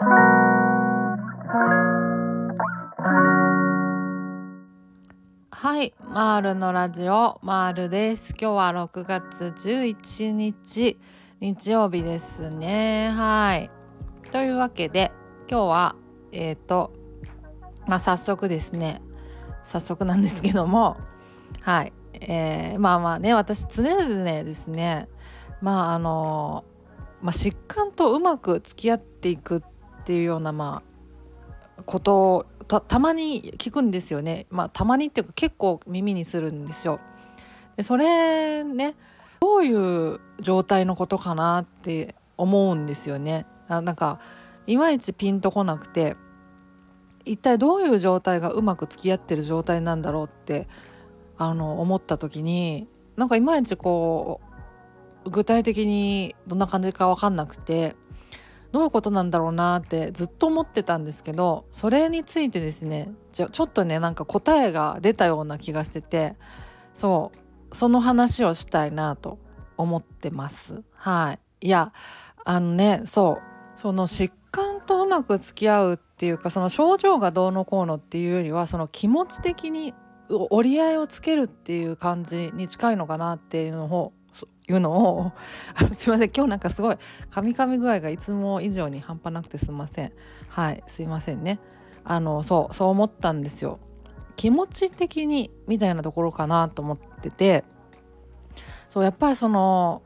はいマールのラジオマールです。今日は6月11日日曜日ですね。はい。というわけで今日はえっ、ー、とまあ早速ですね。早速なんですけどもはい。えー、まあまあね私常々ですねまああのまあ、疾患とうまく付き合っていくっていうようなまあことをたたまに聞くんですよね。まあ、たまにっていうか結構耳にするんですよ。でそれねどういう状態のことかなって思うんですよね。なんかいまいちピンとこなくて一体どういう状態がうまく付き合ってる状態なんだろうってあの思った時になんかいまいちこう具体的にどんな感じか分かんなくてどういうことなんだろうなってずっと思ってたんですけどそれについてですねちょちょっとねなんか答えが出たような気がしててそうその話をしたいなと思ってます。はい、いやあのねそうその疾患とうまく付き合うっていうかその症状がどうのこうのっていうよりはその気持ち的に折り合いをつけるっていう感じに近いのかなっていうのをいうのをすいません。今日なんかすごいカミカミ具合がいつも以上に半端なくてすいません。はいすいませんね。あのそうそう思ったんですよ。気持ち的にみたいなところかなと思ってて。そうやっぱりその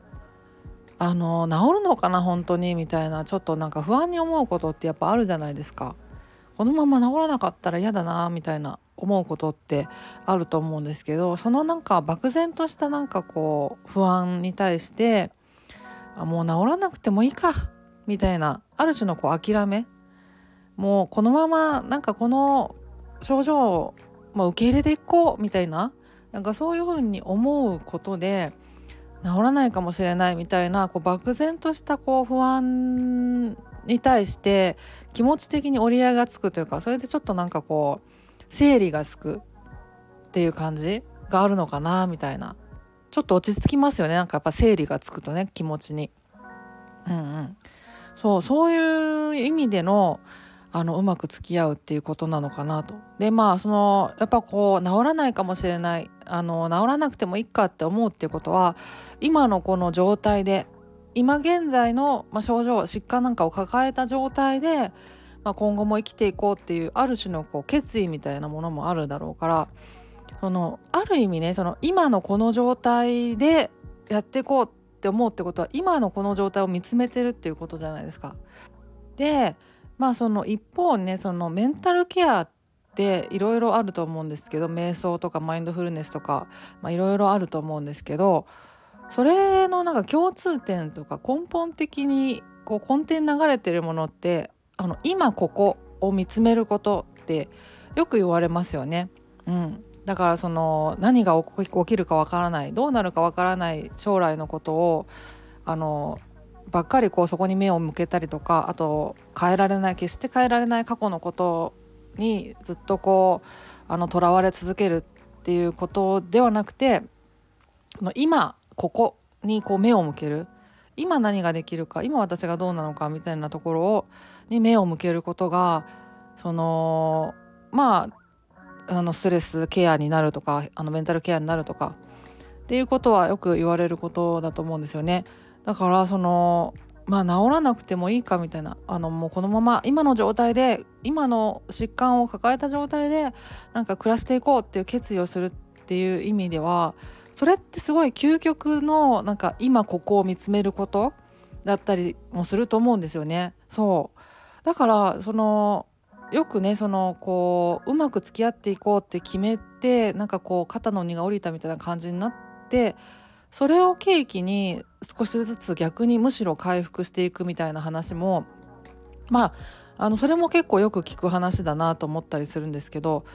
あの治るのかな本当に？みたいなちょっとなんか不安に思うことってやっぱあるじゃないですか。このまま治らなかったら嫌だなみたいな。思うことってあると思うんですけどそのなんか漠然としたなんかこう不安に対してあもう治らなくてもいいかみたいなある種のこう諦めもうこのままなんかこの症状を、まあ、受け入れていこうみたいななんかそういうふうに思うことで治らないかもしれないみたいなこう漠然としたこう不安に対して気持ち的に折り合いがつくというかそれでちょっとなんかこう整理がつくっていう感じがあるのかなみたいなちょっと落ち着きますよねなんかやっぱ整理がつくとね気持ちに。うんうん、そうそういう意味でのあのうまく付き合うっていうことなのかなと。でまあそのやっぱこう治らないかもしれないあの治らなくてもいいかって思うっていうことは今のこの状態で今現在の、まあ、症状疾患なんかを抱えた状態でまあ、今後も生きていこうっていうある種のこう決意みたいなものもあるだろうからそのある意味ねその今のこの状態でやっていこうって思うってことは今のこの状態を見つめてるっていうことじゃないですか。でまあその一方ねそのメンタルケアっていろいろあると思うんですけど瞑想とかマインドフルネスとかいろいろあると思うんですけどそれのなんか共通点とか根本的にこう根底に流れてるものってあの今ここを見つめることってよく言われますよね。うん、だからその何が起きるかわからないどうなるかわからない将来のことをあのばっかりこうそこに目を向けたりとかあと変えられない決して変えられない過去のことにずっとこうあの囚われ続けるっていうことではなくて今ここにこう目を向ける今何ができるか今私がどうなのかみたいなところに目を向けることがそのまああのストレスケアになるとかあのメンタルケアになるとかっていうことはよく言われることだと思うんですよね。だからそのまあ治らなくてもいいかみたいなあのもうこのまま今の状態で今の疾患を抱えた状態でなんか暮らしていこうっていう決意をするっていう意味ではそれってすごい究極のなんか今ここを見つめることだったりもすると思うんですよね。そうだからそのよくねそのこううまく付き合っていこうって決めてなんかこう肩の荷が下りたみたいな感じになってそれを契機に少しずつ逆にむしろ回復していくみたいな話もまああのそれも結構よく聞く話だなと思ったりするんですけど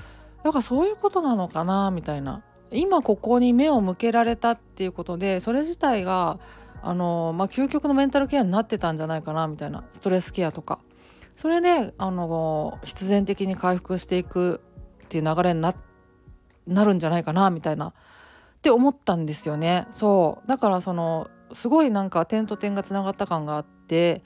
だからそういうことなのかなみたいな今ここに目を向けられたっていうことでそれ自体があの、まあ、究極のメンタルケアになってたんじゃないかなみたいなストレスケアとか。それであの必然的に回復していくっていう流れにななるんじゃないかなみたいな。って思ったんですよね。そう。だからそのすごいなんか点と点がつながった感があって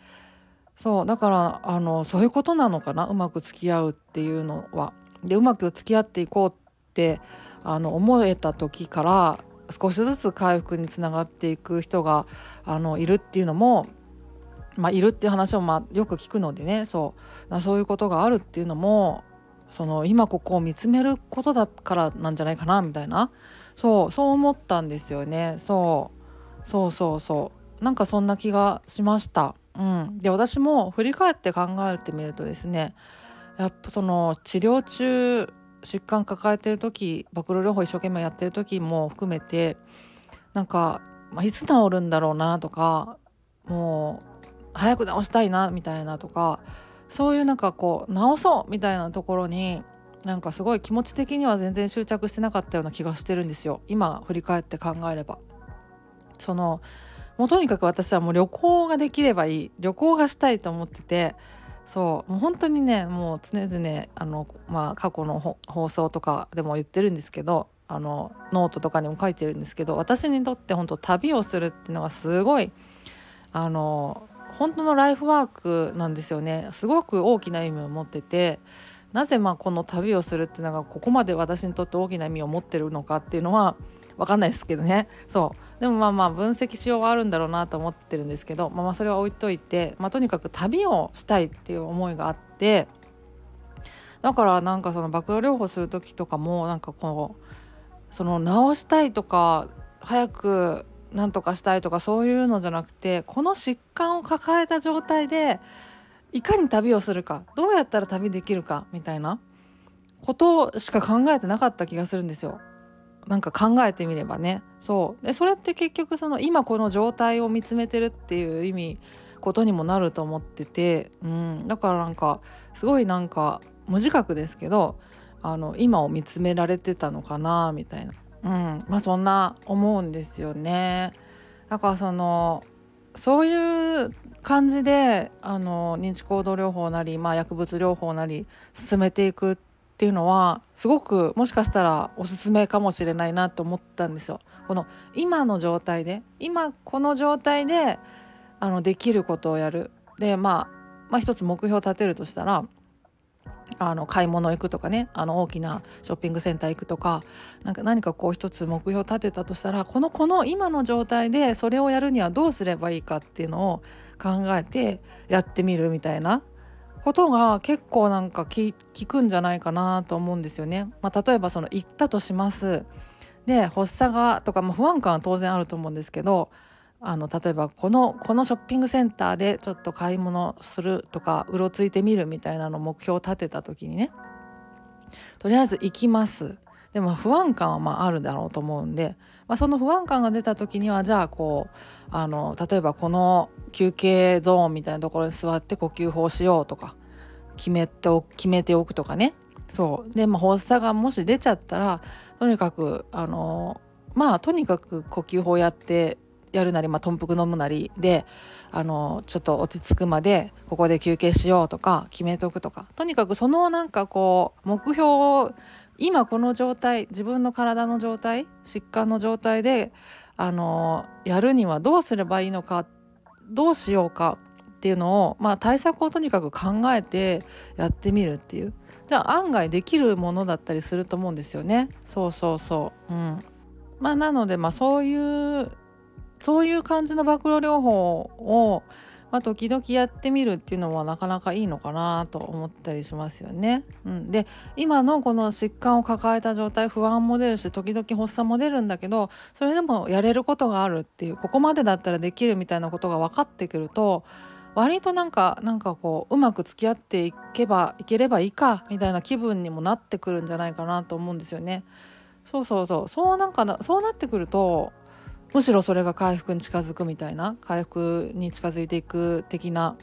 そう。だからあのそういうことなのかなうまく付き合うっていうのは。でうまく付き合っていこうってあの思えた時から少しずつ回復につながっていく人があのいるっていうのも、まあ、いるっていう話をまあよく聞くのでねそう。そういうことがあるっていうのもその今ここを見つめることだからなんじゃないかなみたいな。そうそう思ったんですよね。そう。そうそうそう。なんかそんな気がしました。うん、で私も振り返って考えてみるとですねやっぱその治療中疾患抱えてる時暴露療法一生懸命やってる時も含めてなんか、まあ、いつ治るんだろうなとかもう早く治したいなみたいなとかそういうなんかこう治そうみたいなところになんかすごい気持ち的には全然執着してなかったような気がしてるんですよ今振り返って考えれば。そのもうとにかく私はもう旅行ができればいい旅行がしたいと思っててそうもう本当にねもう常々あの、まあ、過去の放送とかでも言ってるんですけどあのノートとかにも書いてるんですけど私にとって本当旅をするっていうのがすごいあの本当のライフワークなんですよね。すごく大きな意味を持っててなぜまあこの旅をするっていうのがここまで私にとって大きな意味を持ってるのかっていうのは分かんないですけどねそうでもまあまあ分析しようはあるんだろうなと思ってるんですけど、まあ、まあそれは置いといて、まあ、とにかく旅をしたいっていう思いがあってだからなんかその暴露療法する時とかもなんかこうその治したいとか早く何とかしたいとかそういうのじゃなくてこの疾患を抱えた状態でいかに旅をするかどうやったら旅できるかみたいなことしか考えてなかった気がするんですよ。なんか考えてみればね。そう。でそれって結局その今この状態を見つめてるっていう意味ことにもなると思ってて、うん、だからなんかすごいなんか無自覚ですけどあの今を見つめられてたのかなみたいな、うん。まあ、そんな思うんですよね。だからそのそういう感じであの認知行動療法なり、まあ、薬物療法なり進めていくってていうのはすごくもしかしたらおすすめかもしれないなと思ったんですよ。この今の状態で今この状態であのできることをやる。で、まあ、まあ一つ目標を立てるとしたらあの買い物行くとかね。あの大きなショッピングセンター行くとか。なんか何かこう一つ目標を立てたとしたらこのこの今の状態でそれをやるにはどうすればいいかっていうのを考えてやってみるみたいなことが結構なんか聞くんじゃないかなと思うんですよね。まあ、例えばその行ったとしますで発作がとか、まあ、不安感は当然あると思うんですけどあの例えばこのこのショッピングセンターでちょっと買い物するとかうろついてみるみたいなの目標を立てた時にねとりあえず行きますでも不安感はまああるだろうと思うんで、まあ、その不安感が出た時にはじゃあこうあの例えばこの休憩ゾーンみたいなところに座って呼吸法しようとか決めてお決めておくとかね。そう。で、まあ、発作がもし出ちゃったらとにかくあのまあとにかく呼吸法やってやるなり、まあ、豚腹飲むなりであのちょっと落ち着くまでここで休憩しようとか決めておくとかとにかくそのなんかこう目標を今この状態自分の体の状態疾患の状態であのやるにはどうすればいいのかどうしようかっていうのを、まあ、対策をとにかく考えてやってみるっていうじゃあ案外できるものだったりすると思うんですよね。そうそうそう。うん。まあなのでまあそういうそういう感じの暴露療法をまあ、時々やってみるっていうのはなかなかいいのかなと思ったりしますよね。うん、で今のこの疾患を抱えた状態不安も出るし時々発作も出るんだけどそれでもやれることがあるっていうここまでだったらできるみたいなことが分かってくると割となんかなんかこううまく付き合っていけばいければいいかみたいな気分にもなってくるんじゃないかなと思うんですよね。そうそうそうそうなんかなそうなってくるとむしろそれが回復に近づくみたいな回復に近づいていく的な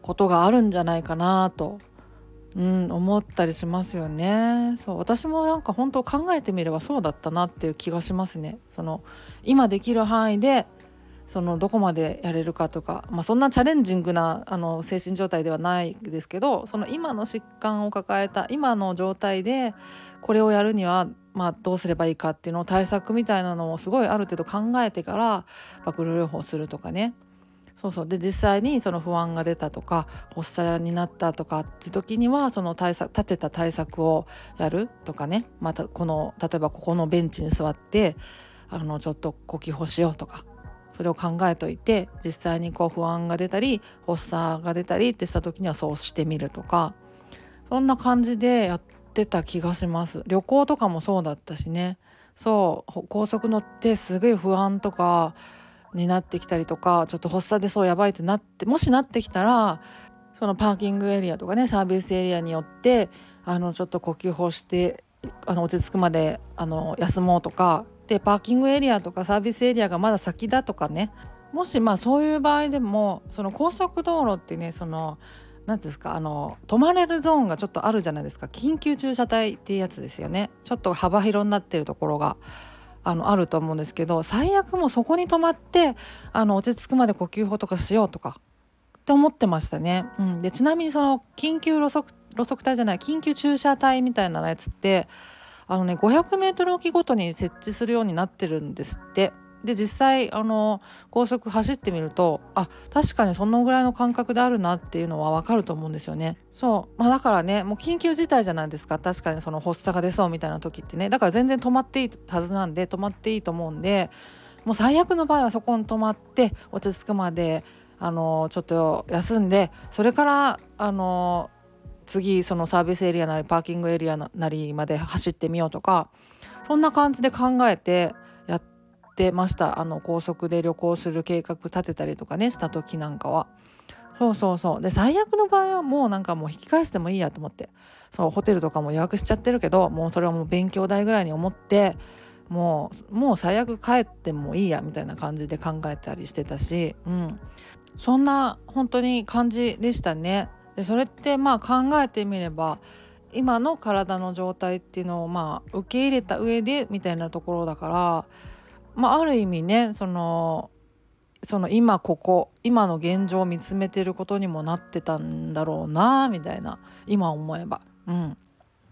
ことがあるんじゃないかなと、うん、思ったりしますよね。そう私もなんか本当考えてみればそうだったなっていう気がしますね。その今できる範囲でそのどこまでやれるかとか、まあ、そんなチャレンジングなあの精神状態ではないですけどその今の疾患を抱えた今の状態でこれをやるにはまあ、どうすればいいかっていうのを対策みたいなのをすごいある程度考えてから暴露療法するとかね。そうそう。で実際にその不安が出たとか発作になったとかって時にはその対策立てた対策をやるとかね。またこの例えばここのベンチに座ってあのちょっと呼吸法しようとかそれを考えといて実際にこう不安が出たり発作が出たりってした時にはそうしてみるとかそんな感じでやってた気がします。旅行とかもそうだったしね。そう高速乗ってすごい不安とかになってきたりとかちょっと発作でそうやばいってなってもしなってきたらそのパーキングエリアとかねサービスエリアによってあのちょっと呼吸法してあの落ち着くまであの休もうとかでパーキングエリアとかサービスエリアがまだ先だとかね。もしまあそういう場合でもその高速道路ってねその何ですかあの止まれるゾーンがちょっとあるじゃないですか。緊急駐車帯っていうやつですよね。ちょっと幅広になってるところがあのあると思うんですけど最悪もうそこに止まってあの落ち着くまで呼吸法とかしようとかって思ってましたね。うん、でちなみにその緊急路側路側帯じゃない緊急駐車帯みたいなやつってあのね 500m おきごとに設置するようになってるんですって。で実際あの高速走ってみるとあ確かにそのぐらいの感覚であるなっていうのは分かると思うんですよね。そう、まあ、だからねもう緊急事態じゃないですか確かにその発作が出そうみたいな時ってねだから全然止まっていいはずなんで止まっていいと思うんでもう最悪の場合はそこに止まって落ち着くまであのちょっと休んでそれからあの次そのサービスエリアなりパーキングエリアなりまで走ってみようとかそんな感じで考えてやってましたあの高速で旅行する計画立てたりとかねした時なんかは。そうそうそうで最悪の場合はもうなんかもう引き返してもいいやと思ってそうホテルとかも予約しちゃってるけどもうそれはもう勉強代ぐらいに思ってもうもう最悪帰ってもいいやみたいな感じで考えたりしてたし、うん、そんな本当に感じでしたね。でそれってまあ考えてみれば今の体の状態っていうのをまあ受け入れた上でみたいなところだからまあ、ある意味ねそのその今ここ今の現状を見つめてることにもなってたんだろうなみたいな今思えば。うん、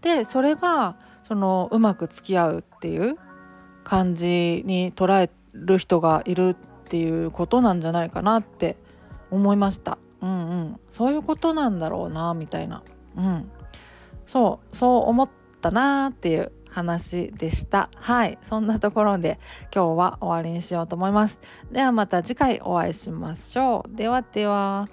でそれがそのうまく付き合うっていう感じに捉える人がいるっていうことなんじゃないかなって思いました。うんうん、そういうことなんだろうなみたいな。うん、そうそう思ったなっていう話でした。はい。そんなところで今日は終わりにしようと思います。ではまた次回お会いしましょう。ではでは。